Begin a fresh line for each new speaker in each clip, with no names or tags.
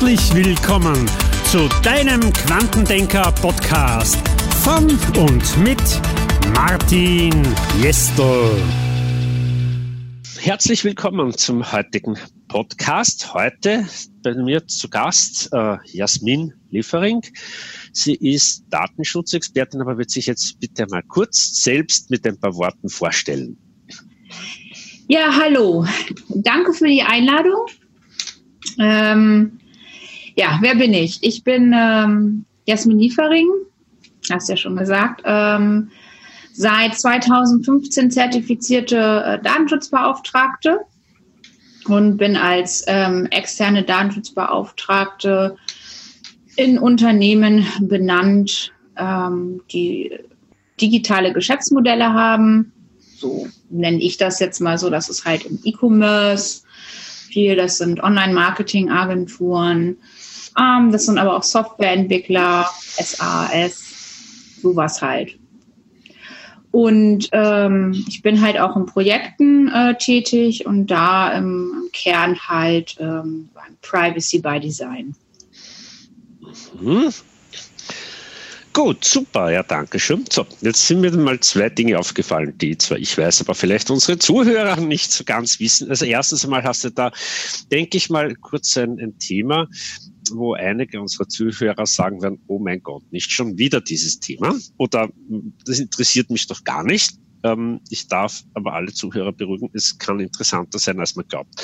Herzlich willkommen zu deinem Quantendenker-Podcast von und mit Martin Jestel. Herzlich willkommen zum heutigen Podcast. Heute bei mir zu Gast äh, Jasmin Liefering. Sie ist Datenschutzexpertin, aber wird sich jetzt bitte mal kurz selbst mit ein paar Worten vorstellen.
Ja, hallo. Danke für die Einladung. Ähm, ja, wer bin ich? Ich bin ähm, Jasmin Liefering, hast ja schon gesagt. Ähm, seit 2015 zertifizierte äh, Datenschutzbeauftragte und bin als ähm, externe Datenschutzbeauftragte in Unternehmen benannt, ähm, die digitale Geschäftsmodelle haben. So nenne ich das jetzt mal so, das ist halt im E-Commerce viel, das sind Online-Marketing-Agenturen, ähm, das sind aber auch Softwareentwickler, SAS, sowas halt. Und ähm, ich bin halt auch in Projekten äh, tätig und da im, im Kern halt ähm, Privacy by Design.
Mhm. Gut, super, ja, danke schön. So, jetzt sind mir mal zwei Dinge aufgefallen, die zwar ich weiß, aber vielleicht unsere Zuhörer nicht so ganz wissen. Also erstens einmal hast du da, denke ich mal, kurz ein, ein Thema, wo einige unserer Zuhörer sagen werden, oh mein Gott, nicht schon wieder dieses Thema oder das interessiert mich doch gar nicht. Ähm, ich darf aber alle Zuhörer beruhigen, es kann interessanter sein, als man glaubt.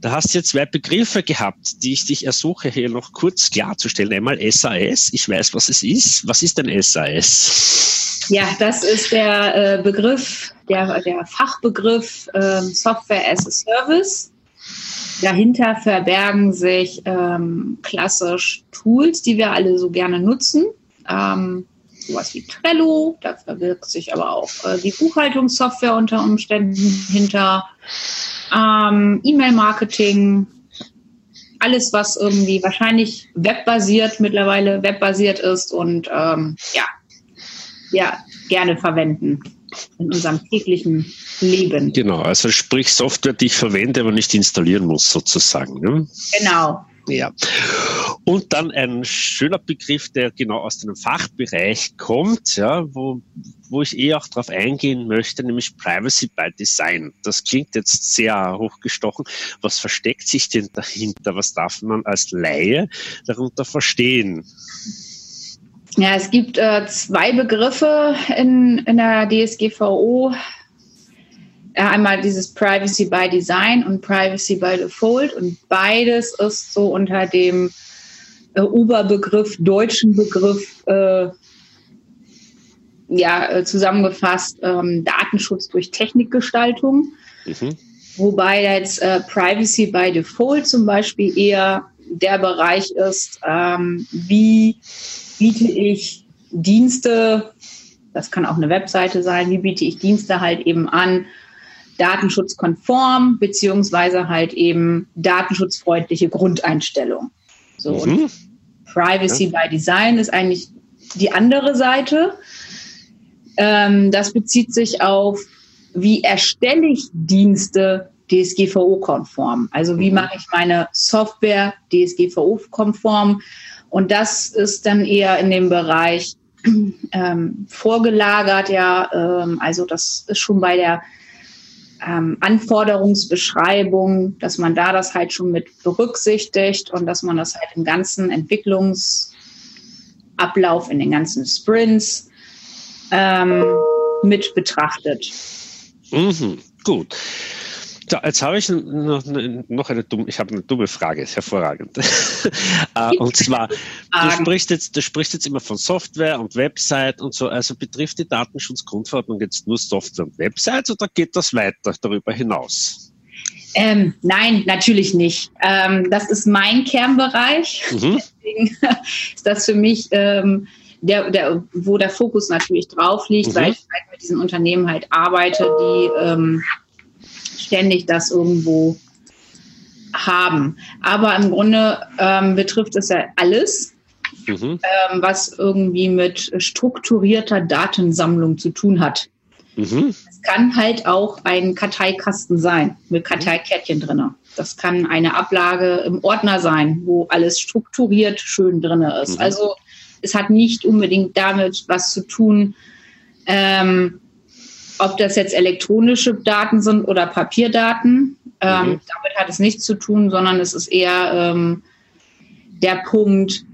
Da hast du jetzt zwei Begriffe gehabt, die ich dich ersuche, hier noch kurz klarzustellen. Einmal SAS, ich weiß, was es ist. Was ist denn SAS?
Ja, das ist der äh, Begriff, der, der Fachbegriff äh, Software as a Service. Dahinter verbergen sich ähm, klassisch Tools, die wir alle so gerne nutzen. Ähm, sowas wie Trello, da verbirgt sich aber auch äh, die Buchhaltungssoftware unter Umständen hinter, ähm, E-Mail-Marketing, alles, was irgendwie wahrscheinlich webbasiert, mittlerweile webbasiert ist und ähm, ja, ja, gerne verwenden in unserem täglichen Leben.
Genau, also sprich Software, die ich verwende, aber nicht installieren muss, sozusagen. Ne?
Genau.
Ja. Und dann ein schöner Begriff, der genau aus dem Fachbereich kommt, ja, wo, wo ich eh auch darauf eingehen möchte, nämlich Privacy by Design. Das klingt jetzt sehr hochgestochen. Was versteckt sich denn dahinter? Was darf man als Laie darunter verstehen?
Ja, es gibt äh, zwei Begriffe in, in der DSGVO. Einmal dieses Privacy by Design und Privacy by Default und beides ist so unter dem äh, Oberbegriff, deutschen Begriff, äh, ja, äh, zusammengefasst, ähm, Datenschutz durch Technikgestaltung. Mhm. Wobei jetzt äh, Privacy by Default zum Beispiel eher der Bereich ist, ähm, wie biete ich Dienste, das kann auch eine Webseite sein, wie biete ich Dienste halt eben an, datenschutzkonform, beziehungsweise halt eben datenschutzfreundliche Grundeinstellung. So, mhm. Privacy ja. by Design ist eigentlich die andere Seite. Ähm, das bezieht sich auf, wie erstelle ich Dienste DSGVO-konform? Also wie mhm. mache ich meine Software DSGVO-konform? Und das ist dann eher in dem Bereich ähm, vorgelagert, ja. Ähm, also das ist schon bei der ähm, Anforderungsbeschreibung, dass man da das halt schon mit berücksichtigt und dass man das halt im ganzen Entwicklungsablauf, in den ganzen Sprints ähm, mit betrachtet.
Mhm, gut. So, jetzt habe ich noch, noch eine dumme, ich habe eine dumme Frage, ist hervorragend. Äh, und zwar, du sprichst, jetzt, du sprichst jetzt immer von Software und Website und so, also betrifft die Datenschutzgrundverordnung jetzt nur Software und Websites oder geht das weiter darüber hinaus?
Ähm, nein, natürlich nicht. Ähm, das ist mein Kernbereich. Mhm. Deswegen ist das für mich ähm, der, der, wo der Fokus natürlich drauf liegt, mhm. weil ich halt mit diesen Unternehmen halt arbeite, die ähm, ständig das irgendwo haben. Aber im Grunde ähm, betrifft es ja alles, mhm. ähm, was irgendwie mit strukturierter Datensammlung zu tun hat. Mhm. Es kann halt auch ein Karteikasten sein mit Karteikärtchen drin. Das kann eine Ablage im Ordner sein, wo alles strukturiert schön drin ist. Mhm. Also es hat nicht unbedingt damit was zu tun, ähm, ob das jetzt elektronische Daten sind oder Papierdaten. Ähm, mhm. Damit hat es nichts zu tun, sondern es ist eher ähm, der Punkt,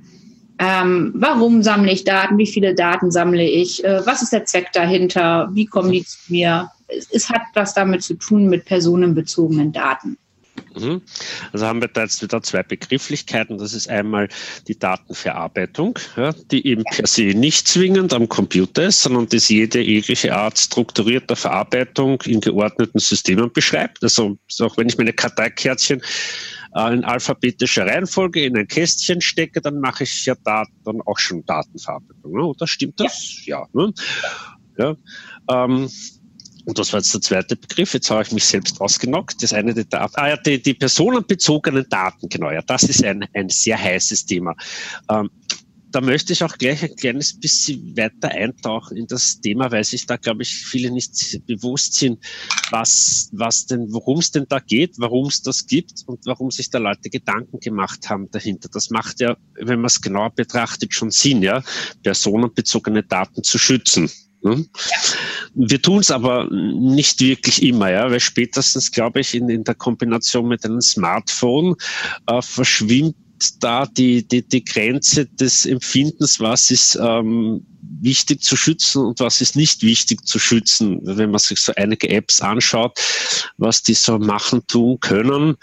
ähm, warum sammle ich Daten, wie viele Daten sammle ich, äh, was ist der Zweck dahinter, wie kommen die zu mir. Es, es hat was damit zu tun mit personenbezogenen Daten.
Mhm. Also haben wir da jetzt wieder zwei Begrifflichkeiten. Das ist einmal die Datenverarbeitung, ja, die eben per se nicht zwingend am Computer ist, sondern das jede jegliche Art strukturierter Verarbeitung in geordneten Systemen beschreibt. Also auch wenn ich meine Karteikärtchen äh, in alphabetischer Reihenfolge in ein Kästchen stecke, dann mache ich ja da dann auch schon Datenverarbeitung. Ne? Oder stimmt das? Ja. ja, ne? ja ähm, und das war jetzt der zweite Begriff. Jetzt habe ich mich selbst ausgenockt. Das eine, die, Daten, ah ja, die, die personenbezogenen Daten, genau. Ja, das ist ein, ein sehr heißes Thema. Ähm, da möchte ich auch gleich ein kleines bisschen weiter eintauchen in das Thema, weil sich da, glaube ich, viele nicht bewusst sind, was, was denn, worum es denn da geht, warum es das gibt und warum sich da Leute Gedanken gemacht haben dahinter. Das macht ja, wenn man es genauer betrachtet, schon Sinn, ja, personenbezogene Daten zu schützen. Ne? Wir tun es aber nicht wirklich immer, ja, weil spätestens, glaube ich, in, in der Kombination mit einem Smartphone äh, verschwimmt da die, die, die Grenze des Empfindens, was ist ähm, wichtig zu schützen und was ist nicht wichtig zu schützen. Wenn man sich so einige Apps anschaut, was die so machen, tun können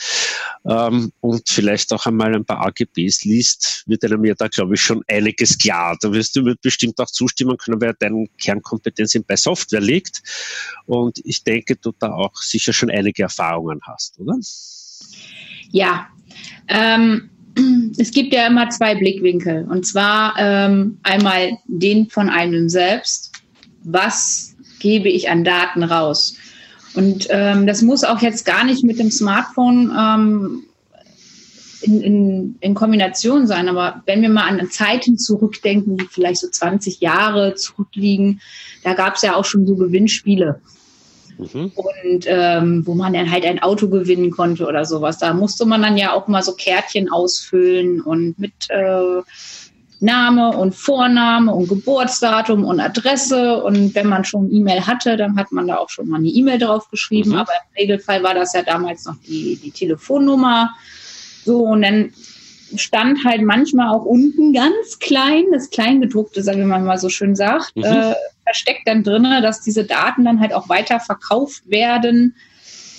ähm, und vielleicht auch einmal ein paar AGBs liest, wird einem ja da, glaube ich, schon einiges klar. Da wirst du mir bestimmt auch zustimmen können, wer deine Kernkompetenz bei Software liegt. Und ich denke, du da auch sicher schon einige Erfahrungen hast, oder?
Ja, ähm, es gibt ja immer zwei Blickwinkel. Und zwar ähm, einmal den von einem selbst. Was gebe ich an Daten raus? Und ähm, das muss auch jetzt gar nicht mit dem Smartphone ähm, in, in, in Kombination sein. Aber wenn wir mal an Zeiten zurückdenken, die vielleicht so 20 Jahre zurückliegen, da gab es ja auch schon so Gewinnspiele. Mhm. Und ähm, wo man dann halt ein Auto gewinnen konnte oder sowas. Da musste man dann ja auch mal so Kärtchen ausfüllen und mit äh, Name und Vorname und Geburtsdatum und Adresse. Und wenn man schon E-Mail hatte, dann hat man da auch schon mal eine E-Mail drauf geschrieben. Mhm. Aber im Regelfall war das ja damals noch die, die Telefonnummer. So, und dann stand halt manchmal auch unten ganz klein, das Kleingedruckte, sagen wir mal so schön sagt, mhm. äh, versteckt dann drin, dass diese Daten dann halt auch weiter verkauft werden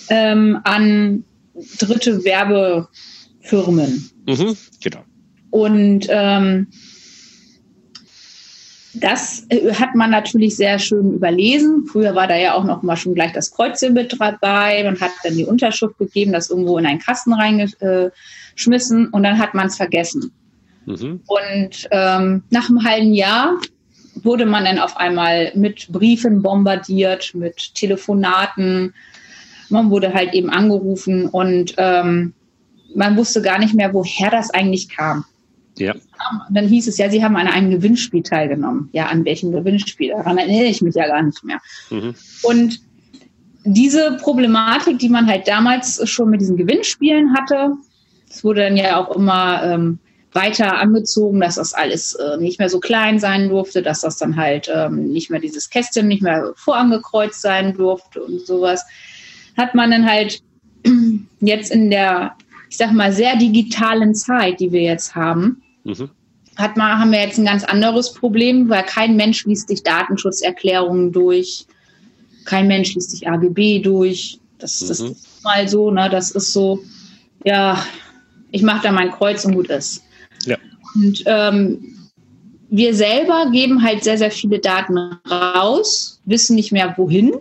ähm, an dritte Werbefirmen. Mhm, genau. Und ähm, das äh, hat man natürlich sehr schön überlesen. Früher war da ja auch noch mal schon gleich das Kreuzchen mit dabei. Man hat dann die Unterschrift gegeben, das irgendwo in einen Kasten reingeschmissen und dann hat man es vergessen. Mhm. Und ähm, nach einem halben Jahr wurde man dann auf einmal mit Briefen bombardiert, mit Telefonaten. Man wurde halt eben angerufen und ähm, man wusste gar nicht mehr, woher das eigentlich kam. Ja. dann hieß es ja, Sie haben an einem Gewinnspiel teilgenommen. Ja, an welchem Gewinnspiel? Daran erinnere ich mich ja gar nicht mehr. Mhm. Und diese Problematik, die man halt damals schon mit diesen Gewinnspielen hatte, es wurde dann ja auch immer ähm, weiter angezogen, dass das alles äh, nicht mehr so klein sein durfte, dass das dann halt ähm, nicht mehr dieses Kästchen nicht mehr vorangekreuzt sein durfte und sowas, hat man dann halt jetzt in der, ich sag mal, sehr digitalen Zeit, die wir jetzt haben, mhm. hat man, haben wir jetzt ein ganz anderes Problem, weil kein Mensch liest sich Datenschutzerklärungen durch, kein Mensch liest sich AGB durch. Das, mhm. das ist mal so, ne? Das ist so, ja, ich mache da mein Kreuz und gut ist. Ja. Und ähm, wir selber geben halt sehr, sehr viele Daten raus, wissen nicht mehr wohin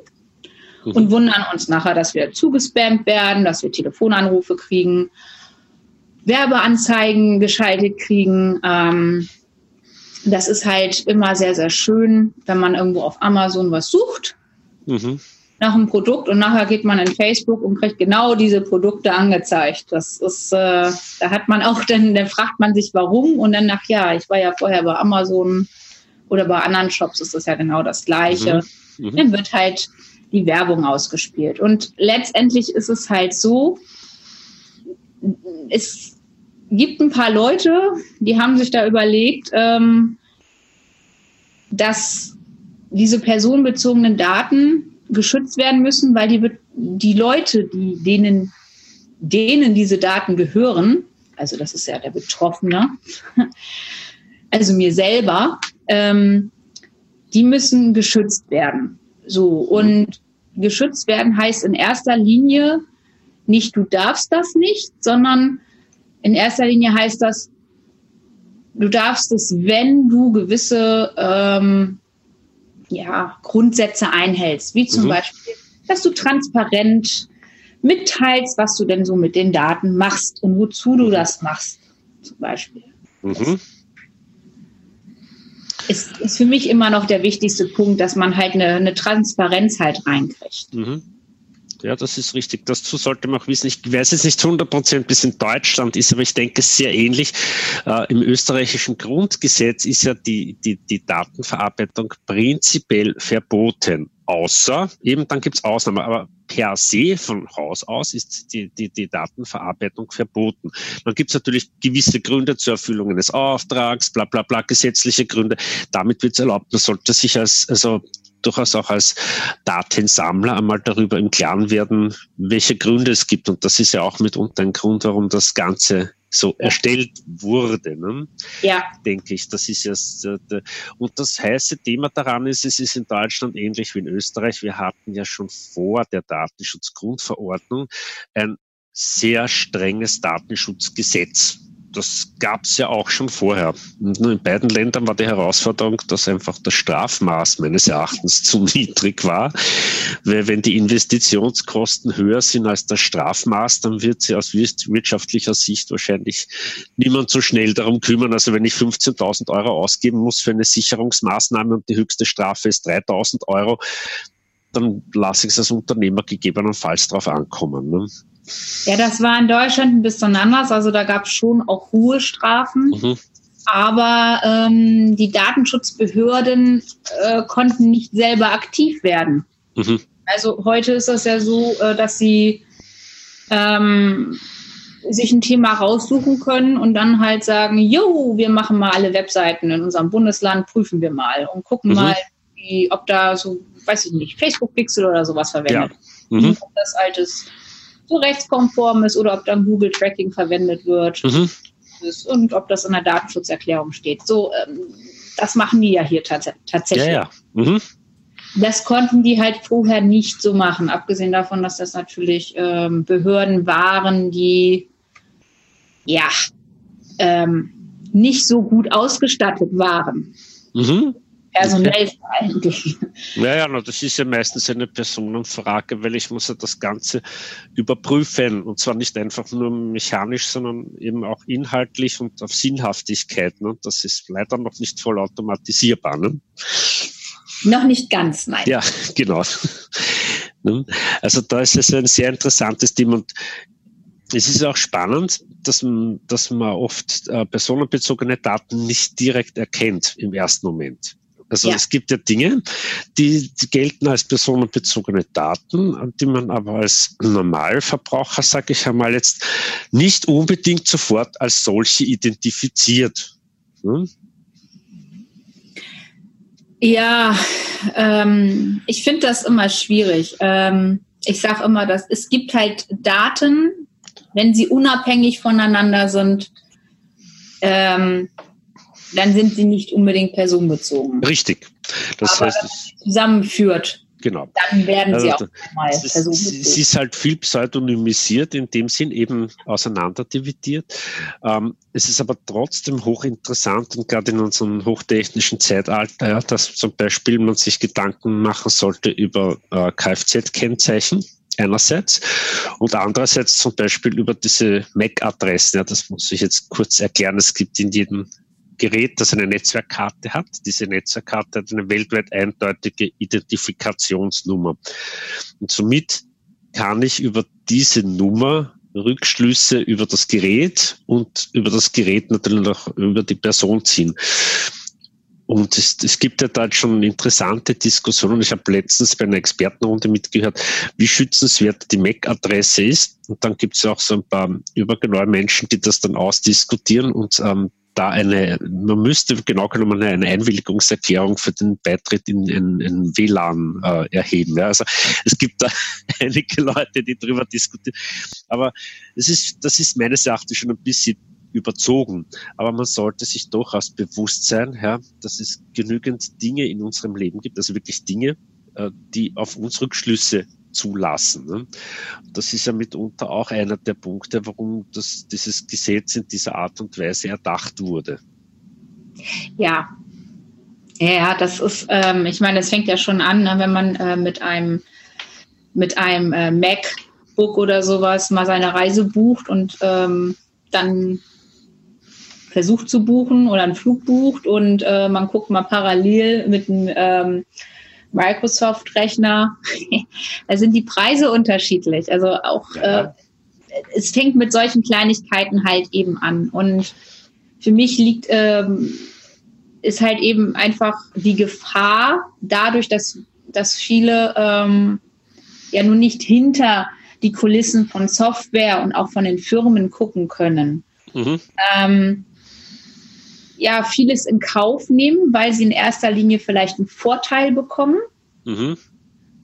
mhm. und wundern uns nachher, dass wir zugespammt werden, dass wir Telefonanrufe kriegen, Werbeanzeigen geschaltet kriegen. Ähm, das ist halt immer sehr, sehr schön, wenn man irgendwo auf Amazon was sucht. Mhm nach einem Produkt und nachher geht man in Facebook und kriegt genau diese Produkte angezeigt. Das ist, äh, da hat man auch dann, dann fragt man sich warum und dann nach, ja, ich war ja vorher bei Amazon oder bei anderen Shops ist das ja genau das Gleiche. Mhm. mhm. dann wird halt die Werbung ausgespielt. Und letztendlich ist es halt so, es gibt ein paar Leute, die haben sich da überlegt, ähm, dass diese personenbezogenen Daten geschützt werden müssen, weil die, die Leute, die, denen, denen diese Daten gehören, also das ist ja der Betroffene, also mir selber, ähm, die müssen geschützt werden. So, und geschützt werden heißt in erster Linie nicht, du darfst das nicht, sondern in erster Linie heißt das, du darfst es, wenn du gewisse ähm, ja, Grundsätze einhältst, wie zum mhm. Beispiel, dass du transparent mitteilst, was du denn so mit den Daten machst und wozu du das machst, zum Beispiel. Mhm. Ist, ist für mich immer noch der wichtigste Punkt, dass man halt eine, eine Transparenz halt reinkriegt. Mhm.
Ja, das ist richtig. Dazu sollte man auch wissen. Ich weiß jetzt nicht 100 Prozent, bis in Deutschland ist, aber ich denke sehr ähnlich. Äh, Im österreichischen Grundgesetz ist ja die, die, die Datenverarbeitung prinzipiell verboten. Außer, eben dann gibt's Ausnahmen, aber per se von Haus aus ist die, die, die Datenverarbeitung verboten. Dann gibt's natürlich gewisse Gründe zur Erfüllung eines Auftrags, bla bla bla, gesetzliche Gründe. Damit wird's erlaubt. Man sollte sich als, also durchaus auch als Datensammler einmal darüber im Klaren werden, welche Gründe es gibt. Und das ist ja auch mitunter ein Grund, warum das Ganze so erstellt wurde. Ne? Ja. Denke ich. Das ist ja, und das heiße Thema daran ist, es ist in Deutschland ähnlich wie in Österreich. Wir hatten ja schon vor der Datenschutzgrundverordnung ein sehr strenges Datenschutzgesetz das gab es ja auch schon vorher. Und in beiden Ländern war die Herausforderung, dass einfach das Strafmaß meines Erachtens zu niedrig war. Weil wenn die Investitionskosten höher sind als das Strafmaß, dann wird sie aus wirtschaftlicher Sicht wahrscheinlich niemand so schnell darum kümmern. Also wenn ich 15.000 Euro ausgeben muss für eine Sicherungsmaßnahme und die höchste Strafe ist 3.000 Euro, dann lasse ich es als Unternehmer gegebenenfalls darauf ankommen. Ne?
Ja, das war in Deutschland ein bisschen anders. Also da gab es schon auch hohe Strafen. Mhm. Aber ähm, die Datenschutzbehörden äh, konnten nicht selber aktiv werden. Mhm. Also heute ist das ja so, äh, dass sie ähm, sich ein Thema raussuchen können und dann halt sagen, jo, wir machen mal alle Webseiten in unserem Bundesland, prüfen wir mal und gucken mhm. mal, wie, ob da so, weiß ich nicht, Facebook-Pixel oder sowas verwendet. Ja. Mhm. Ob das altes so rechtskonform ist oder ob dann Google Tracking verwendet wird mhm. und ob das in der Datenschutzerklärung steht. So, ähm, das machen die ja hier tats tatsächlich. Ja, ja. Mhm. Das konnten die halt vorher nicht so machen, abgesehen davon, dass das natürlich ähm, Behörden waren, die ja ähm, nicht so gut ausgestattet waren. Mhm personell eigentlich.
Naja, no, das ist ja meistens eine Personenfrage, weil ich muss ja das Ganze überprüfen und zwar nicht einfach nur mechanisch, sondern eben auch inhaltlich und auf Sinnhaftigkeit. Ne? Das ist leider noch nicht voll automatisierbar. Ne?
Noch nicht ganz, nein.
Ja, genau. Ne? Also da ist es ein sehr interessantes Thema und es ist auch spannend, dass, dass man oft äh, personenbezogene Daten nicht direkt erkennt im ersten Moment. Also ja. es gibt ja Dinge, die, die gelten als personenbezogene Daten, die man aber als Normalverbraucher, sage ich einmal jetzt, nicht unbedingt sofort als solche identifiziert. Hm?
Ja, ähm, ich finde das immer schwierig. Ähm, ich sage immer, dass es gibt halt Daten, wenn sie unabhängig voneinander sind, ähm, dann sind sie nicht unbedingt personenbezogen.
Richtig.
Das Aber heißt, es zusammenführt.
Genau.
Dann werden sie also, auch mal personenbezogen.
Sie ist halt viel pseudonymisiert, in dem Sinn eben auseinanderdividiert. Ähm, es ist aber trotzdem hochinteressant und gerade in unserem hochtechnischen Zeitalter, ja, dass zum Beispiel man sich Gedanken machen sollte über äh, Kfz-Kennzeichen einerseits und andererseits zum Beispiel über diese MAC-Adressen. Ja, das muss ich jetzt kurz erklären. Es gibt in jedem Gerät, das eine Netzwerkkarte hat. Diese Netzwerkkarte hat eine weltweit eindeutige Identifikationsnummer. Und somit kann ich über diese Nummer Rückschlüsse über das Gerät und über das Gerät natürlich auch über die Person ziehen. und es, es gibt ja da schon interessante Diskussionen. Ich habe letztens bei einer Expertenrunde mitgehört, wie schützenswert die MAC-Adresse ist. Und dann gibt es auch so ein paar übergenaue Menschen, die das dann ausdiskutieren und ähm, da eine, man müsste genau genommen eine Einwilligungserklärung für den Beitritt in, in, in WLAN äh, erheben. Ja. Also es gibt da einige Leute, die darüber diskutieren. Aber es ist, das ist meines Erachtens schon ein bisschen überzogen. Aber man sollte sich durchaus bewusst sein, ja, dass es genügend Dinge in unserem Leben gibt, also wirklich Dinge, äh, die auf uns Rückschlüsse zulassen. Ne? Das ist ja mitunter auch einer der Punkte, warum das, dieses Gesetz in dieser Art und Weise erdacht wurde.
Ja, ja, das ist, ähm, ich meine, das fängt ja schon an, ne, wenn man äh, mit einem mit einem äh, MacBook oder sowas mal seine Reise bucht und ähm, dann versucht zu buchen oder einen Flug bucht und äh, man guckt mal parallel mit einem ähm, Microsoft-Rechner. da sind die Preise unterschiedlich. Also auch ja. äh, es fängt mit solchen Kleinigkeiten halt eben an. Und für mich liegt ähm, ist halt eben einfach die Gefahr dadurch, dass, dass viele ähm, ja nun nicht hinter die Kulissen von Software und auch von den Firmen gucken können. Mhm. Ähm, ja vieles in Kauf nehmen, weil sie in erster Linie vielleicht einen Vorteil bekommen, mhm.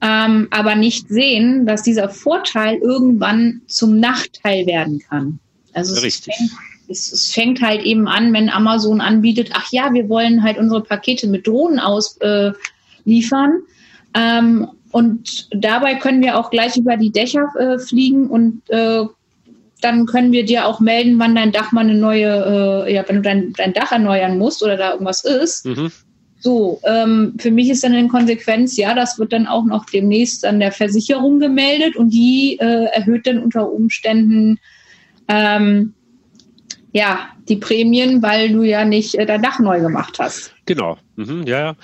ähm, aber nicht sehen, dass dieser Vorteil irgendwann zum Nachteil werden kann. Also Richtig. Es fängt, es, es fängt halt eben an, wenn Amazon anbietet, ach ja, wir wollen halt unsere Pakete mit Drohnen ausliefern. Äh, ähm, und dabei können wir auch gleich über die Dächer äh, fliegen und äh, dann können wir dir auch melden, wann dein Dach mal eine neue, äh, ja, wenn du dein, dein Dach erneuern musst oder da irgendwas ist. Mhm. So, ähm, für mich ist dann in Konsequenz, ja, das wird dann auch noch demnächst an der Versicherung gemeldet und die äh, erhöht dann unter Umständen ähm, ja die Prämien, weil du ja nicht äh, dein Dach neu gemacht hast.
Genau, mhm, ja,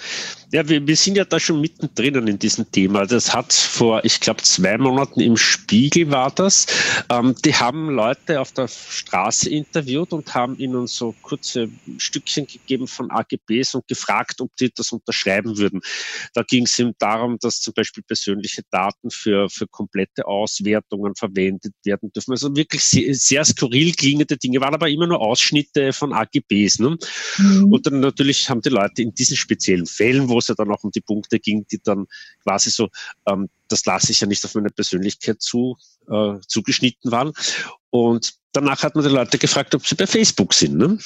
ja. Wir, wir sind ja da schon mittendrin in diesem Thema. Das hat vor, ich glaube, zwei Monaten im Spiegel war das. Ähm, die haben Leute auf der Straße interviewt und haben ihnen so kurze Stückchen gegeben von AGBs und gefragt, ob die das unterschreiben würden. Da ging es eben darum, dass zum Beispiel persönliche Daten für, für komplette Auswertungen verwendet werden dürfen. Also wirklich sehr, sehr skurril klingende Dinge, waren aber immer nur Ausschnitte von AGBs. Ne? Mhm. Und dann natürlich haben die Leute in diesen speziellen Fällen, wo es ja dann auch um die Punkte ging, die dann quasi so, ähm, das lasse ich ja nicht auf meine Persönlichkeit zu, äh, zugeschnitten waren. Und danach hat man die Leute gefragt, ob sie bei Facebook sind. Ne?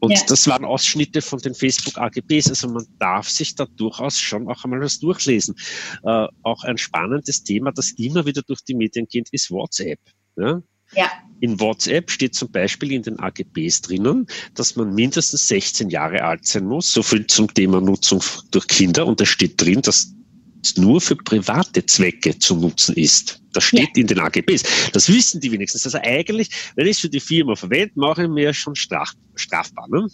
Und ja. das waren Ausschnitte von den Facebook AGBs. Also man darf sich da durchaus schon auch einmal was durchlesen. Äh, auch ein spannendes Thema, das immer wieder durch die Medien geht, ist WhatsApp. Ja? Ja. In WhatsApp steht zum Beispiel in den AGBs drinnen, dass man mindestens 16 Jahre alt sein muss. So viel zum Thema Nutzung durch Kinder. Und da steht drin, dass es nur für private Zwecke zu nutzen ist. Das steht ja. in den AGBs. Das wissen die wenigstens. Also eigentlich, wenn ich es für die Firma verwende, mache ich mir schon straf, strafbar. Ne?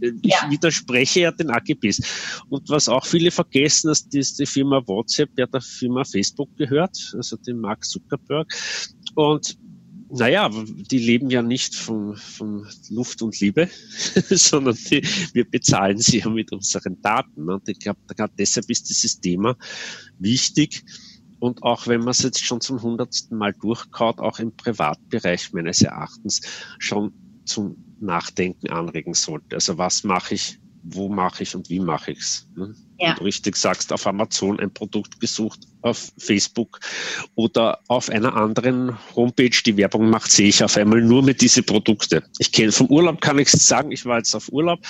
Ich ja. widerspreche ja den AGBs. Und was auch viele vergessen, dass die Firma WhatsApp ja der Firma Facebook gehört, also dem Mark Zuckerberg. Und naja, die leben ja nicht von, von Luft und Liebe, sondern die, wir bezahlen sie ja mit unseren Daten. Und ich glaube, gerade deshalb ist dieses Thema wichtig. Und auch wenn man es jetzt schon zum hundertsten Mal durchkaut, auch im Privatbereich meines Erachtens schon zum Nachdenken anregen sollte. Also was mache ich wo mache ich und wie mache ich es. Ne? Ja. du richtig sagst, auf Amazon ein Produkt gesucht, auf Facebook oder auf einer anderen Homepage, die Werbung macht, sehe ich auf einmal nur mit diese Produkte. Ich kenne vom Urlaub, kann ich sagen, ich war jetzt auf Urlaub,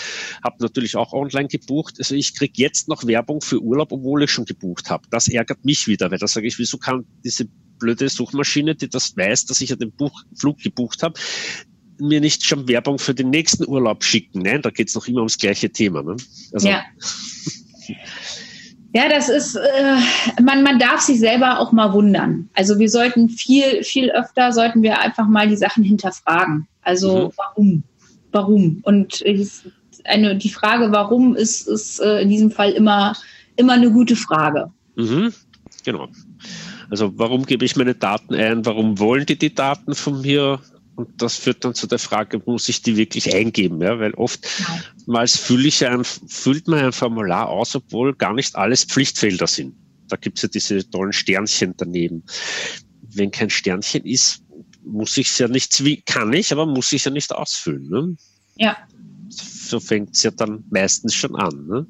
habe natürlich auch online gebucht. Also ich kriege jetzt noch Werbung für Urlaub, obwohl ich schon gebucht habe. Das ärgert mich wieder, weil da sage ich, wieso kann diese blöde Suchmaschine, die das weiß, dass ich ja den Buch, Flug gebucht habe, mir nicht schon Werbung für den nächsten Urlaub schicken. Nein, da geht es noch immer ums gleiche Thema. Ne?
Also, ja. Ja, das ist, äh, man, man darf sich selber auch mal wundern. Also wir sollten viel, viel öfter, sollten wir einfach mal die Sachen hinterfragen. Also mhm. warum? Warum? Und ich, eine, die Frage, warum, ist, ist äh, in diesem Fall immer, immer eine gute Frage.
Mhm. Genau. Also warum gebe ich meine Daten ein? Warum wollen die die Daten von mir? Und das führt dann zu der Frage, muss ich die wirklich eingeben? Ja? Weil oftmals fülle ich ein, füllt man ein Formular aus, obwohl gar nicht alles Pflichtfelder sind. Da gibt es ja diese tollen Sternchen daneben. Wenn kein Sternchen ist, muss ich es ja nicht, kann ich, aber muss ich es ja nicht ausfüllen. Ne?
Ja.
So fängt es ja dann meistens schon an. Ne?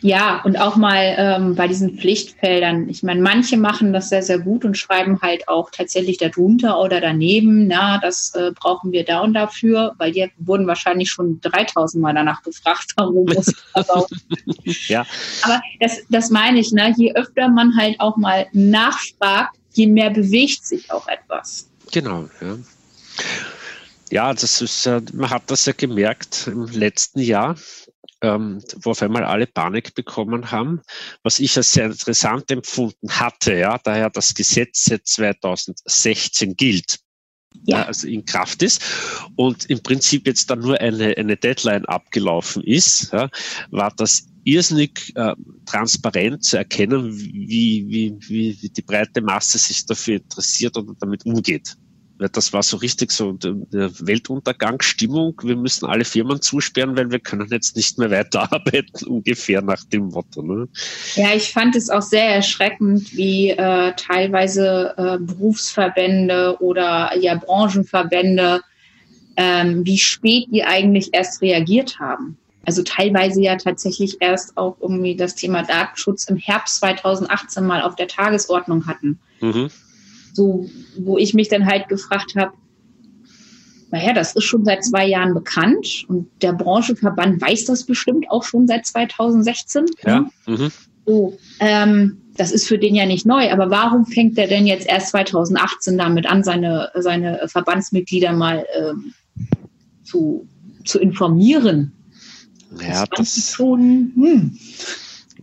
Ja, und auch mal ähm, bei diesen Pflichtfeldern. Ich meine, manche machen das sehr, sehr gut und schreiben halt auch tatsächlich darunter oder daneben, na, das äh, brauchen wir da und dafür, weil die wurden wahrscheinlich schon 3000 Mal danach gefragt, warum muss das auch. ja. Aber das, das meine ich, ne? je öfter man halt auch mal nachfragt, je mehr bewegt sich auch etwas.
Genau, ja. Ja, das ist, man hat das ja gemerkt im letzten Jahr, ähm, wo auf einmal alle Panik bekommen haben, was ich als sehr interessant empfunden hatte, ja, daher das Gesetz seit 2016 gilt. Ja. also in Kraft ist und im Prinzip jetzt dann nur eine, eine Deadline abgelaufen ist, ja, war das irrsinnig äh, transparent zu erkennen, wie, wie, wie die breite Masse sich dafür interessiert und damit umgeht das war so richtig so Weltuntergangsstimmung. Wir müssen alle Firmen zusperren, weil wir können jetzt nicht mehr weiterarbeiten, ungefähr nach dem Motto. Ne?
Ja, ich fand es auch sehr erschreckend, wie äh, teilweise äh, Berufsverbände oder ja Branchenverbände, ähm, wie spät die eigentlich erst reagiert haben. Also teilweise ja tatsächlich erst auch irgendwie das Thema Datenschutz im Herbst 2018 mal auf der Tagesordnung hatten. Mhm so, wo ich mich dann halt gefragt habe, naja, das ist schon seit zwei Jahren bekannt und der Branchenverband weiß das bestimmt auch schon seit 2016. Ja. Mhm. So, ähm, das ist für den ja nicht neu, aber warum fängt er denn jetzt erst 2018 damit an, seine, seine Verbandsmitglieder mal ähm, zu, zu informieren?
Ja, das, das schon. Hm.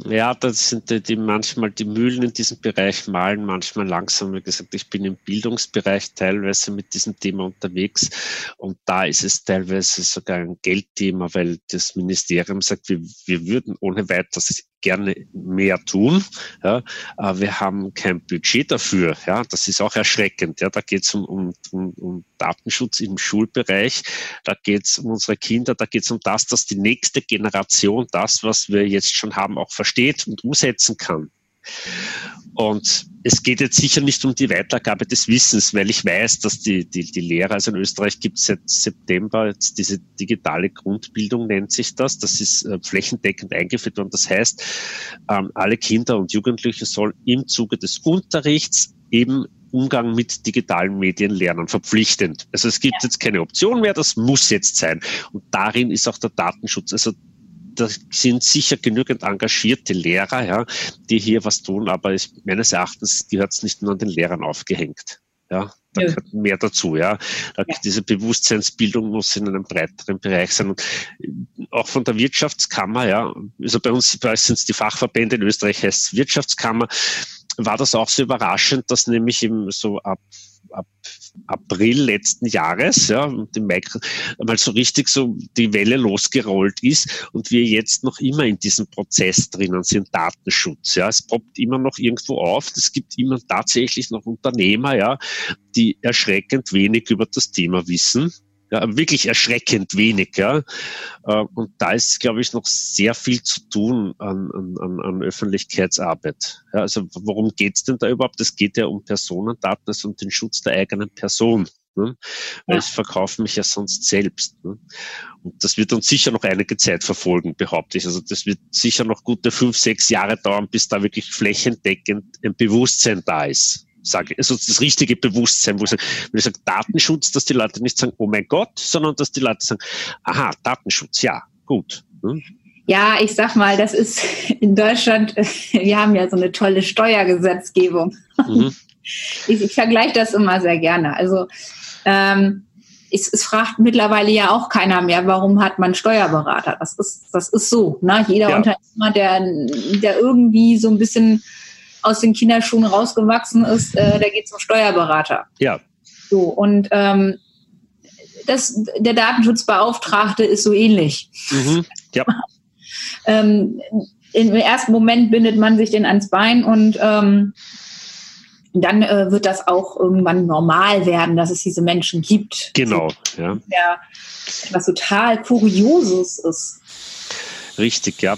Ja, das sind die, die, manchmal die Mühlen in diesem Bereich malen, manchmal langsam. Wie gesagt, ich bin im Bildungsbereich teilweise mit diesem Thema unterwegs und da ist es teilweise sogar ein Geldthema, weil das Ministerium sagt, wir, wir würden ohne weiteres gerne mehr tun. Ja, aber wir haben kein Budget dafür. Ja, das ist auch erschreckend. Ja, da geht es um, um, um, um Datenschutz im Schulbereich. Da geht es um unsere Kinder. Da geht es um das, dass die nächste Generation das, was wir jetzt schon haben, auch versteht und umsetzen kann. Und es geht jetzt sicher nicht um die Weitergabe des Wissens, weil ich weiß, dass die, die, die Lehrer, also in Österreich gibt es seit September jetzt diese digitale Grundbildung, nennt sich das. Das ist äh, flächendeckend eingeführt worden. Das heißt, ähm, alle Kinder und Jugendliche sollen im Zuge des Unterrichts eben Umgang mit digitalen Medien lernen, verpflichtend. Also es gibt ja. jetzt keine Option mehr, das muss jetzt sein. Und darin ist auch der Datenschutz. Also da sind sicher genügend engagierte Lehrer, ja, die hier was tun, aber ich, meines Erachtens gehört es nicht nur an den Lehrern aufgehängt. Ja, da ja. gehört mehr dazu, ja. ja. Diese Bewusstseinsbildung muss in einem breiteren Bereich sein. Und auch von der Wirtschaftskammer, ja, also bei uns, bei uns sind es die Fachverbände, in Österreich heißt es Wirtschaftskammer, war das auch so überraschend, dass nämlich eben so ab ab April letzten Jahres, ja, mal so richtig so die Welle losgerollt ist und wir jetzt noch immer in diesem Prozess drinnen sind, Datenschutz. Ja, es poppt immer noch irgendwo auf. Es gibt immer tatsächlich noch Unternehmer, ja, die erschreckend wenig über das Thema wissen ja, wirklich erschreckend wenig. Ja. Äh, und da ist, glaube ich, noch sehr viel zu tun an, an, an Öffentlichkeitsarbeit. Ja, also worum geht's denn da überhaupt? Es geht ja um Personendaten, also um den Schutz der eigenen Person. Ne? Weil ja. ich verkaufe mich ja sonst selbst. Ne? Und das wird uns sicher noch einige Zeit verfolgen, behaupte ich. Also das wird sicher noch gute fünf, sechs Jahre dauern, bis da wirklich flächendeckend ein Bewusstsein da ist sage, also das richtige Bewusstsein, wo ich sage, wenn ich sage Datenschutz, dass die Leute nicht sagen, oh mein Gott, sondern dass die Leute sagen, aha, Datenschutz, ja, gut. Hm?
Ja, ich sag mal, das ist in Deutschland, wir haben ja so eine tolle Steuergesetzgebung. Mhm. Ich, ich vergleiche das immer sehr gerne. Also ähm, es, es, fragt mittlerweile ja auch keiner mehr, warum hat man Steuerberater? Das ist, das ist so. Ne? Jeder ja. Unternehmer, der, der irgendwie so ein bisschen aus den Kinderschuhen rausgewachsen ist, äh, der geht zum Steuerberater.
Ja.
So, und ähm, das, der Datenschutzbeauftragte ist so ähnlich. Mhm. Ja. ähm, Im ersten Moment bindet man sich den ans Bein und ähm, dann äh, wird das auch irgendwann normal werden, dass es diese Menschen gibt.
Genau, ja.
ja. Was total Kurioses ist.
Richtig, ja.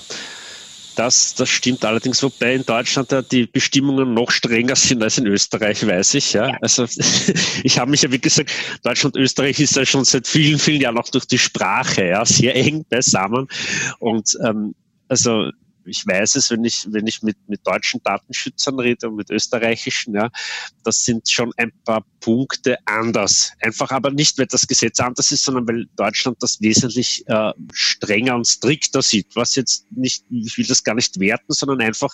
Das, das stimmt allerdings, wobei in Deutschland ja die Bestimmungen noch strenger sind als in Österreich, weiß ich. Ja. ja. Also ich habe mich ja, wie gesagt, Deutschland und Österreich ist ja schon seit vielen, vielen Jahren auch durch die Sprache ja, sehr eng beisammen. Und ähm, also ich weiß es, wenn ich, wenn ich mit, mit deutschen Datenschützern rede und mit österreichischen, ja, das sind schon ein paar Punkte anders. Einfach aber nicht, weil das Gesetz anders ist, sondern weil Deutschland das wesentlich äh, strenger und strikter sieht. Was jetzt nicht, ich will das gar nicht werten, sondern einfach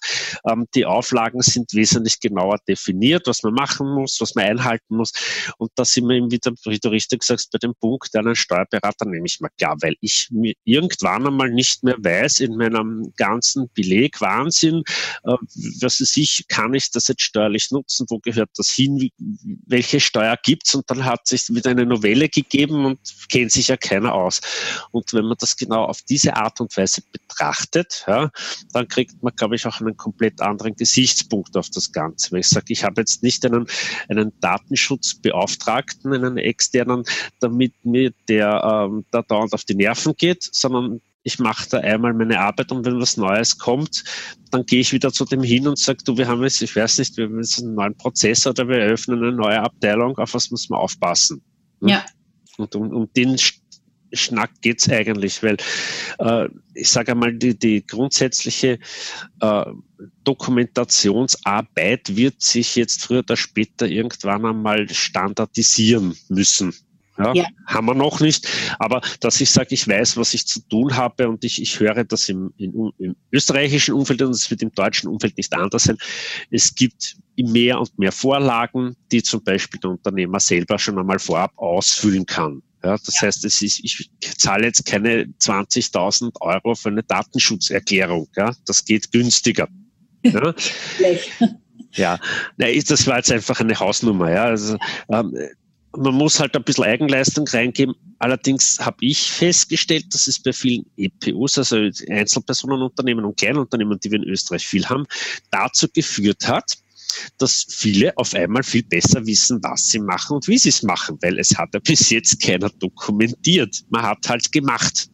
ähm, die Auflagen sind wesentlich genauer definiert, was man machen muss, was man einhalten muss. Und da sind wir eben wieder, wie du richtig sagst, bei dem Punkt, einen Steuerberater nehme ich mal klar, weil ich mir irgendwann einmal nicht mehr weiß in meinem ganzen Beleg, Wahnsinn, äh, was ist ich, kann ich das jetzt steuerlich nutzen, wo gehört das hin, welche Steuer gibt's und dann hat sich wieder eine Novelle gegeben und kennt sich ja keiner aus. Und wenn man das genau auf diese Art und Weise betrachtet, ja, dann kriegt man, glaube ich, auch einen komplett anderen Gesichtspunkt auf das Ganze. Weil ich sage, ich habe jetzt nicht einen, einen Datenschutzbeauftragten, einen externen, damit mir der ähm, da dauernd auf die Nerven geht, sondern ich mache da einmal meine Arbeit und wenn was Neues kommt, dann gehe ich wieder zu dem hin und sage, du, wir haben jetzt, ich weiß nicht, wir haben jetzt einen neuen Prozess oder wir eröffnen eine neue Abteilung, auf was muss man aufpassen?
Hm? Ja.
Und um, um den Schnack geht's eigentlich, weil äh, ich sage einmal, die, die grundsätzliche äh, Dokumentationsarbeit wird sich jetzt früher oder später irgendwann einmal standardisieren müssen. Ja, ja, Haben wir noch nicht. Aber dass ich sage, ich weiß, was ich zu tun habe und ich, ich höre das im, im, im österreichischen Umfeld und es wird im deutschen Umfeld nicht anders sein. Es gibt mehr und mehr Vorlagen, die zum Beispiel der Unternehmer selber schon einmal vorab ausfüllen kann. Ja, das heißt, es ist, ich zahle jetzt keine 20.000 Euro für eine Datenschutzerklärung. Ja, das geht günstiger. Ja. ja, das war jetzt einfach eine Hausnummer. Ja, also, ähm, man muss halt ein bisschen Eigenleistung reingeben. Allerdings habe ich festgestellt, dass es bei vielen EPUs, also Einzelpersonenunternehmen und Kleinunternehmen, die wir in Österreich viel haben, dazu geführt hat, dass viele auf einmal viel besser wissen, was sie machen und wie sie es machen, weil es hat ja bis jetzt keiner dokumentiert. Man hat halt gemacht.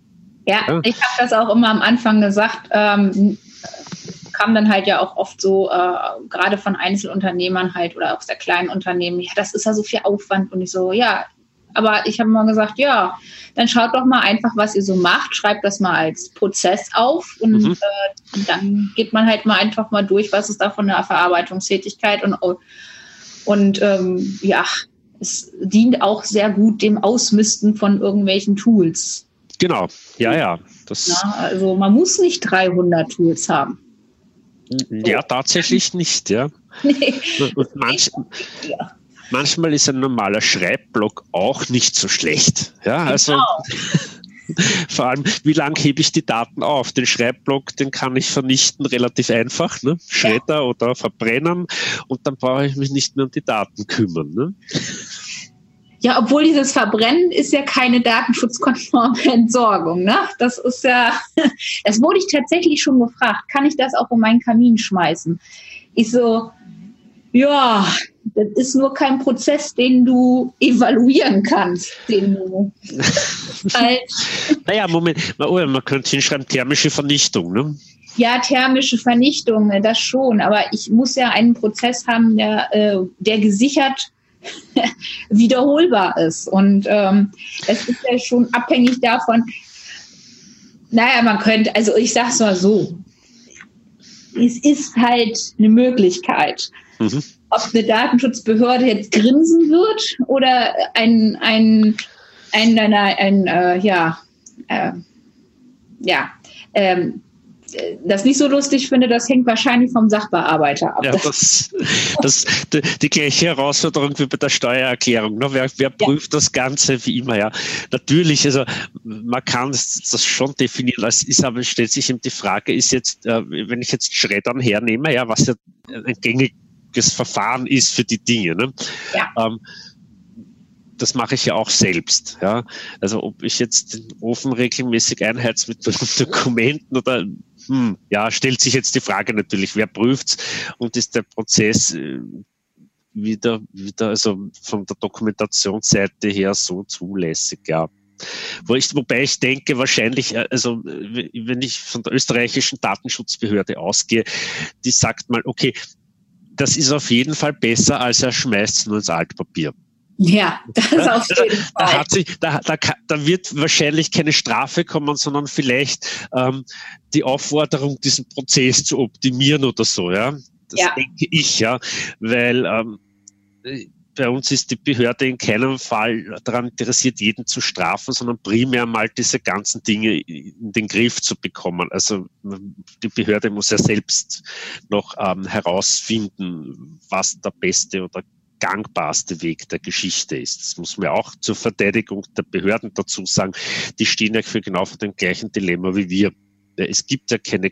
Ja, ja. ich habe das auch immer am Anfang gesagt. Ähm, kam dann halt ja auch oft so, äh, gerade von Einzelunternehmern halt oder auch sehr kleinen Unternehmen, ja, das ist ja so viel Aufwand. Und ich so, ja, aber ich habe mal gesagt, ja, dann schaut doch mal einfach, was ihr so macht, schreibt das mal als Prozess auf und mhm. äh, dann geht man halt mal einfach mal durch, was ist da von der Verarbeitungstätigkeit und, und ähm, ja, es dient auch sehr gut dem Ausmisten von irgendwelchen Tools.
Genau, ja, ja. Das
Na, also man muss nicht 300 Tools haben.
Ja, tatsächlich nicht, ja. Und manch, ja. manchmal ist ein normaler Schreibblock auch nicht so schlecht. Ja, also genau. vor allem, wie lange hebe ich die Daten auf? Den Schreibblock, den kann ich vernichten relativ einfach, ne? Schredder ja. oder verbrennen und dann brauche ich mich nicht mehr um die Daten kümmern. Ne?
Ja, obwohl dieses Verbrennen ist ja keine datenschutzkonforme Entsorgung. Ne? Das ist ja, das wurde ich tatsächlich schon gefragt. Kann ich das auch in meinen Kamin schmeißen? Ich so, ja, das ist nur kein Prozess, den du evaluieren kannst. Den du
naja, Moment, man, man könnte hinschreiben, thermische Vernichtung, ne?
Ja, thermische Vernichtung, das schon. Aber ich muss ja einen Prozess haben, der, äh, der gesichert wiederholbar ist. Und ähm, es ist ja schon abhängig davon, naja, man könnte, also ich sage es mal so, es ist halt eine Möglichkeit. Mhm. Ob eine Datenschutzbehörde jetzt grinsen wird oder ein, ein, ein, ein, ein, ein äh, ja, äh, ja, ähm, das nicht so lustig finde, das hängt wahrscheinlich vom Sachbearbeiter ab.
Ja, das, das die, die gleiche Herausforderung wie bei der Steuererklärung. Ne? Wer, wer prüft ja. das Ganze wie immer? Ja, natürlich. Also man kann das schon definieren. Es ist aber stellt sich eben die Frage: Ist jetzt, äh, wenn ich jetzt Schreddern hernehme, ja, was ja ein gängiges Verfahren ist für die Dinge. Ne? Ja. Ähm, das mache ich ja auch selbst. Ja? Also ob ich jetzt den Ofen regelmäßig einheiz mit Dokumenten oder hm, ja, stellt sich jetzt die Frage natürlich, wer prüft's und ist der Prozess äh, wieder, wieder, also von der Dokumentationsseite her so zulässig, ja. Wo ich, wobei ich denke, wahrscheinlich, äh, also wenn ich von der österreichischen Datenschutzbehörde ausgehe, die sagt mal, okay, das ist auf jeden Fall besser, als er schmeißt es nur ins Altpapier.
Ja, das auf jeden Fall.
Da, hat sich, da, da, da, wird wahrscheinlich keine Strafe kommen, sondern vielleicht ähm, die Aufforderung, diesen Prozess zu optimieren oder so. Ja, das ja. denke ich ja, weil ähm, bei uns ist die Behörde in keinem Fall daran interessiert, jeden zu strafen, sondern primär mal diese ganzen Dinge in den Griff zu bekommen. Also die Behörde muss ja selbst noch ähm, herausfinden, was der beste oder gangbarste Weg der Geschichte ist. Das muss man auch zur Verteidigung der Behörden dazu sagen. Die stehen ja für genau vor dem gleichen Dilemma wie wir. Es gibt ja keine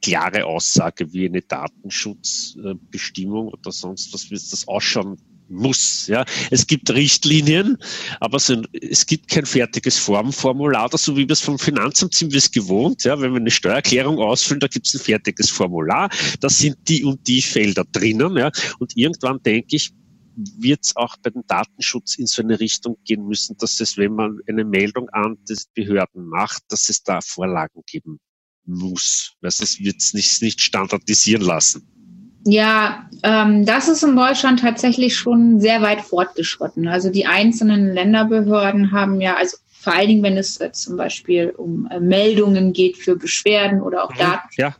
klare Aussage, wie eine Datenschutzbestimmung oder sonst was, wie das ausschauen muss. Ja. Es gibt Richtlinien, aber es gibt kein fertiges Formformular so wie wir es vom Finanzamt sind wir es gewohnt. Ja. Wenn wir eine Steuererklärung ausfüllen, da gibt es ein fertiges Formular, da sind die und die Felder drinnen. Ja. Und irgendwann denke ich, wird es auch bei dem Datenschutz in so eine Richtung gehen müssen, dass es, wenn man eine Meldung an die Behörden macht, dass es da Vorlagen geben muss. Weil es wird es nicht, nicht standardisieren lassen.
Ja, ähm, das ist in Deutschland tatsächlich schon sehr weit fortgeschritten. Also die einzelnen Länderbehörden haben ja, also vor allen Dingen, wenn es äh, zum Beispiel um äh, Meldungen geht für Beschwerden oder auch mhm, Daten, ja.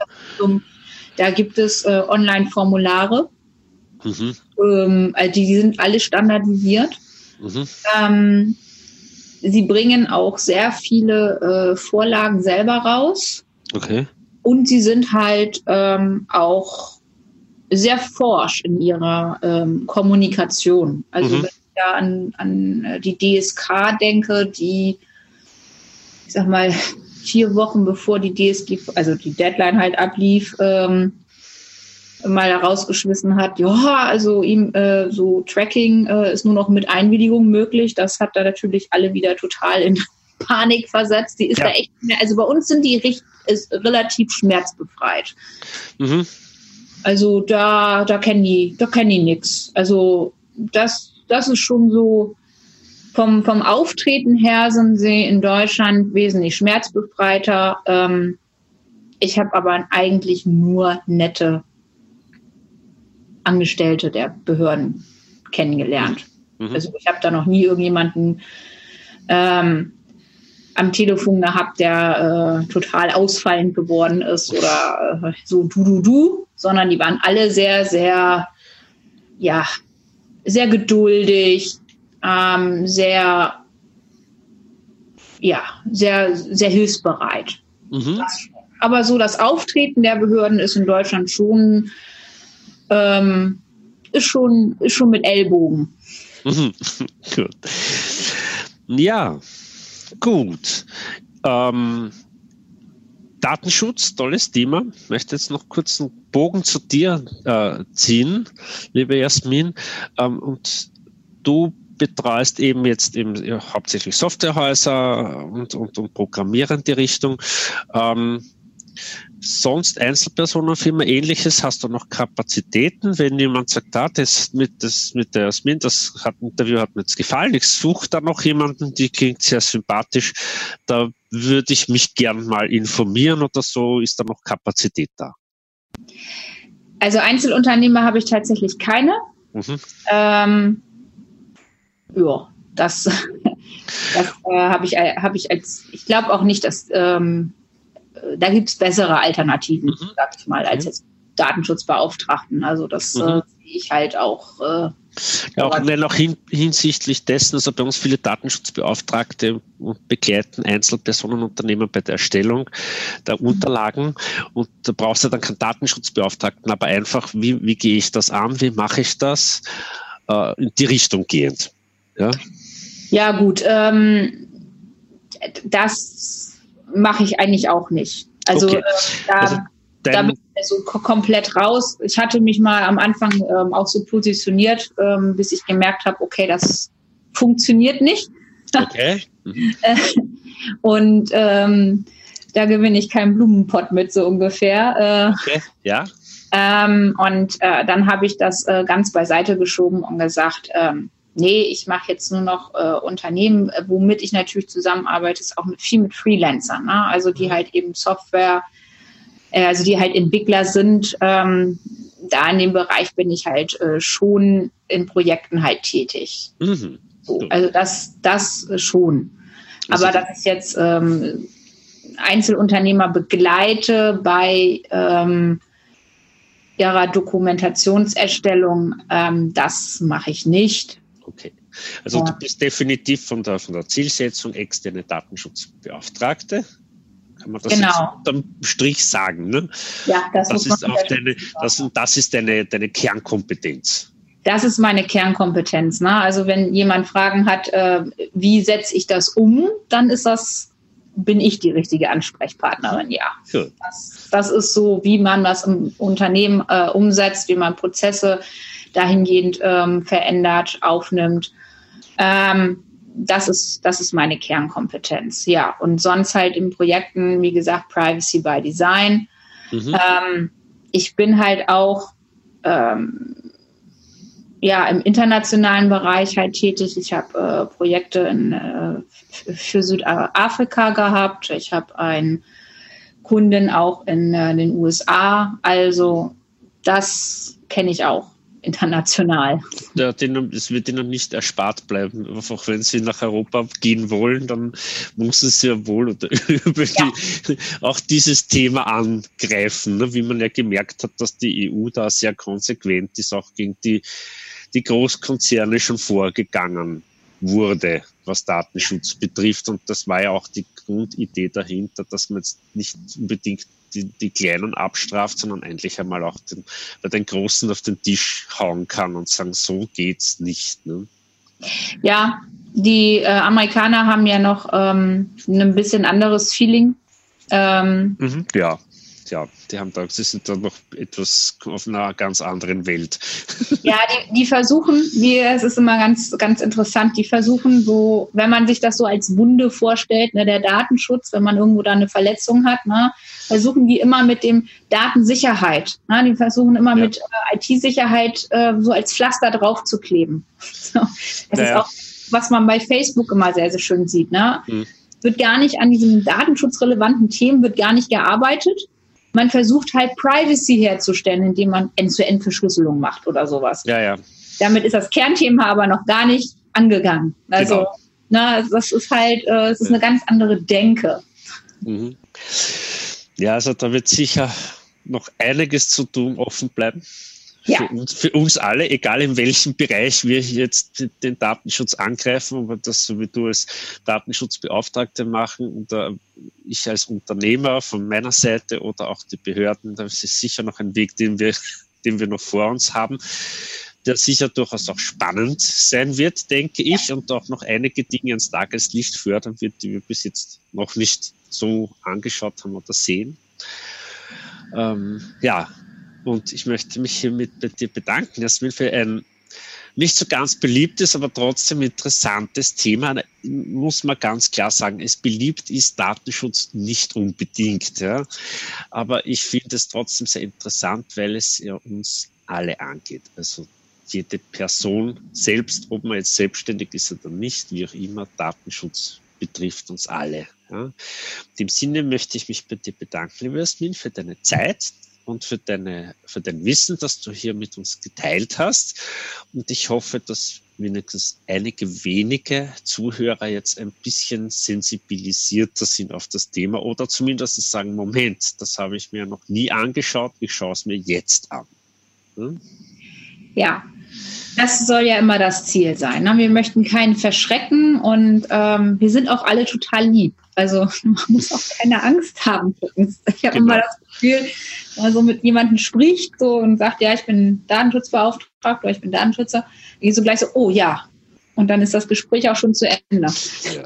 da gibt es äh, Online-Formulare. Mhm. Ähm, also die sind alle standardisiert. Mhm. Ähm, sie bringen auch sehr viele äh, Vorlagen selber raus.
Okay.
Und sie sind halt ähm, auch sehr forsch in ihrer ähm, Kommunikation. Also mhm. wenn ich da an, an äh, die DSK denke, die, ich sag mal, vier Wochen bevor die DSG, also die Deadline halt ablief, ähm, mal herausgeschmissen hat, ja, also ihm äh, so Tracking äh, ist nur noch mit Einwilligung möglich. Das hat da natürlich alle wieder total in Panik versetzt. Die ist ja. da echt, also bei uns sind die recht, ist relativ schmerzbefreit. Mhm. Also da, da kennen die, da kennen die nichts. Also das, das ist schon so, vom, vom Auftreten her sind sie in Deutschland wesentlich schmerzbefreiter. Ähm, ich habe aber eigentlich nur nette Angestellte der Behörden kennengelernt. Mhm. Also ich habe da noch nie irgendjemanden ähm, am Telefon gehabt, der äh, total ausfallend geworden ist oder äh, so du du du, sondern die waren alle sehr sehr ja sehr geduldig, ähm, sehr ja sehr sehr hilfsbereit. Mhm. aber so das Auftreten der Behörden ist in Deutschland schon ähm, ist schon ist schon mit Ellbogen.
Mhm. Gut. Ja, Gut. Ähm, Datenschutz, tolles Thema. Ich möchte jetzt noch kurz einen Bogen zu dir äh, ziehen, liebe Jasmin. Ähm, und du betreust eben jetzt eben hauptsächlich Softwarehäuser und, und, und die Richtung. Ähm, sonst Einzelpersonenfirma ähnliches, hast du noch Kapazitäten, wenn jemand sagt, ah, das mit, das mit der Jasmin, das hat, Interview hat mir jetzt gefallen, ich suche da noch jemanden, die klingt sehr sympathisch, da würde ich mich gern mal informieren oder so, ist da noch Kapazität da?
Also Einzelunternehmer habe ich tatsächlich keine. Mhm. Ähm, ja, das, das äh, habe ich, hab ich als, ich glaube auch nicht, dass ähm, da gibt es bessere Alternativen, mhm. sag ich mal, als jetzt Datenschutzbeauftragten. Also das mhm. äh, sehe ich halt auch. Äh,
ja, auch, nein, auch hin, hinsichtlich dessen, also bei uns viele Datenschutzbeauftragte begleiten Einzelpersonenunternehmen bei der Erstellung der mhm. Unterlagen und da brauchst du dann keinen Datenschutzbeauftragten, aber einfach, wie, wie gehe ich das an, wie mache ich das, äh, in die Richtung gehend. Ja,
ja gut, ähm, das mache ich eigentlich auch nicht. Also, okay. äh, da, also da bin ich so komplett raus. Ich hatte mich mal am Anfang ähm, auch so positioniert, ähm, bis ich gemerkt habe, okay, das funktioniert nicht. Okay. Mhm. Und ähm, da gewinne ich keinen Blumenpott mit, so ungefähr.
Äh, okay, ja.
Ähm, und äh, dann habe ich das äh, ganz beiseite geschoben und gesagt, ähm, nee, ich mache jetzt nur noch äh, Unternehmen, äh, womit ich natürlich zusammenarbeite, ist auch mit, viel mit Freelancern, ne? also die mhm. halt eben Software, äh, also die halt Entwickler sind. Ähm, da in dem Bereich bin ich halt äh, schon in Projekten halt tätig. Mhm. So, also das, das schon. Aber dass ich jetzt ähm, Einzelunternehmer begleite bei ähm, ihrer Dokumentationserstellung, ähm, das mache ich nicht.
Okay. Also ja. du bist definitiv von der, von der Zielsetzung externe Datenschutzbeauftragte. Kann man das
genau.
unterm Strich sagen? Ne?
Ja,
das, das ist auch deine, das, das ist deine, deine Kernkompetenz.
Das ist meine Kernkompetenz. Ne? Also wenn jemand Fragen hat, äh, wie setze ich das um, dann ist das, bin ich die richtige Ansprechpartnerin, ja. Cool. Das, das, ist so, wie man das im Unternehmen äh, umsetzt, wie man Prozesse dahingehend ähm, verändert, aufnimmt. Ähm, das ist, das ist meine Kernkompetenz, ja. Und sonst halt in Projekten, wie gesagt, Privacy by Design. Mhm. Ähm, ich bin halt auch ähm, ja, im internationalen Bereich halt tätig. Ich habe äh, Projekte in, äh, für Südafrika gehabt. Ich habe einen Kunden auch in äh, den USA. Also das kenne ich auch international.
Ja, denen, es wird ihnen nicht erspart bleiben. Einfach wenn sie nach Europa gehen wollen, dann muss es ja wohl oder übel ja. auch dieses Thema angreifen. Ne? Wie man ja gemerkt hat, dass die EU da sehr konsequent ist, auch gegen die, die Großkonzerne schon vorgegangen wurde, was Datenschutz betrifft. Und das war ja auch die Grundidee dahinter, dass man jetzt nicht unbedingt die, die Kleinen abstraft, sondern endlich einmal auch den, bei den Großen auf den Tisch hauen kann und sagen, so geht's nicht. Ne?
Ja, die äh, Amerikaner haben ja noch ähm, ein bisschen anderes Feeling.
Ähm, mhm, ja ja, die haben da, sie sind da noch etwas auf einer ganz anderen Welt.
Ja, die, die versuchen, wie, es ist immer ganz, ganz interessant, die versuchen so, wenn man sich das so als Wunde vorstellt, ne, der Datenschutz, wenn man irgendwo da eine Verletzung hat, ne, versuchen die immer mit dem Datensicherheit, ne, die versuchen immer ja. mit äh, IT-Sicherheit äh, so als Pflaster drauf zu kleben. So, das naja. ist auch, was man bei Facebook immer sehr, sehr schön sieht. Ne? Hm wird gar nicht an diesen datenschutzrelevanten Themen wird gar nicht gearbeitet, man versucht halt Privacy herzustellen, indem man End-zu-End-Verschlüsselung macht oder sowas.
Ja, ja.
Damit ist das Kernthema aber noch gar nicht angegangen. Also, genau. na, das ist halt, äh, es ist eine ganz andere Denke.
Mhm. Ja, also da wird sicher noch einiges zu tun offen bleiben ja. für, uns, für uns alle, egal in welchem Bereich wir jetzt den Datenschutz angreifen, ob wir das so wie du als Datenschutzbeauftragte machen oder ich als Unternehmer von meiner Seite oder auch die Behörden, das ist sicher noch ein Weg, den wir, den wir noch vor uns haben der sicher durchaus auch spannend sein wird, denke ich, und auch noch einige Dinge ans Tageslicht fördern wird, die wir bis jetzt noch nicht so angeschaut haben oder sehen. Ähm, ja, und ich möchte mich hiermit bei dir bedanken, Jasmin, für ein nicht so ganz beliebtes, aber trotzdem interessantes Thema. Muss man ganz klar sagen, es beliebt ist Datenschutz nicht unbedingt. Ja. Aber ich finde es trotzdem sehr interessant, weil es ja uns alle angeht. Also jede Person selbst, ob man jetzt selbstständig ist oder nicht, wie auch immer, Datenschutz betrifft uns alle. Ja. In dem Sinne möchte ich mich bei dir bedanken, Jasmin, für deine Zeit, und für, deine, für dein Wissen, das du hier mit uns geteilt hast. Und ich hoffe, dass wenigstens einige wenige Zuhörer jetzt ein bisschen sensibilisierter sind auf das Thema oder zumindest sagen, Moment, das habe ich mir noch nie angeschaut, ich schaue es mir jetzt an.
Hm? Ja, das soll ja immer das Ziel sein. Ne? Wir möchten keinen verschrecken und ähm, wir sind auch alle total lieb. Also man muss auch keine Angst haben. Ich habe genau. immer das Gefühl, man so mit jemandem spricht so und sagt, ja, ich bin Datenschutzbeauftragter oder ich bin Datenschützer, dann so gleich so, oh ja. Und dann ist das Gespräch auch schon zu Ende. Ja.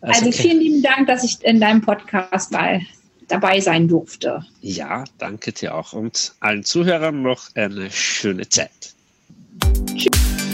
Also, also vielen lieben Dank, dass ich in deinem Podcast bei, dabei sein durfte.
Ja, danke dir auch und allen Zuhörern noch eine schöne Zeit. Tschüss.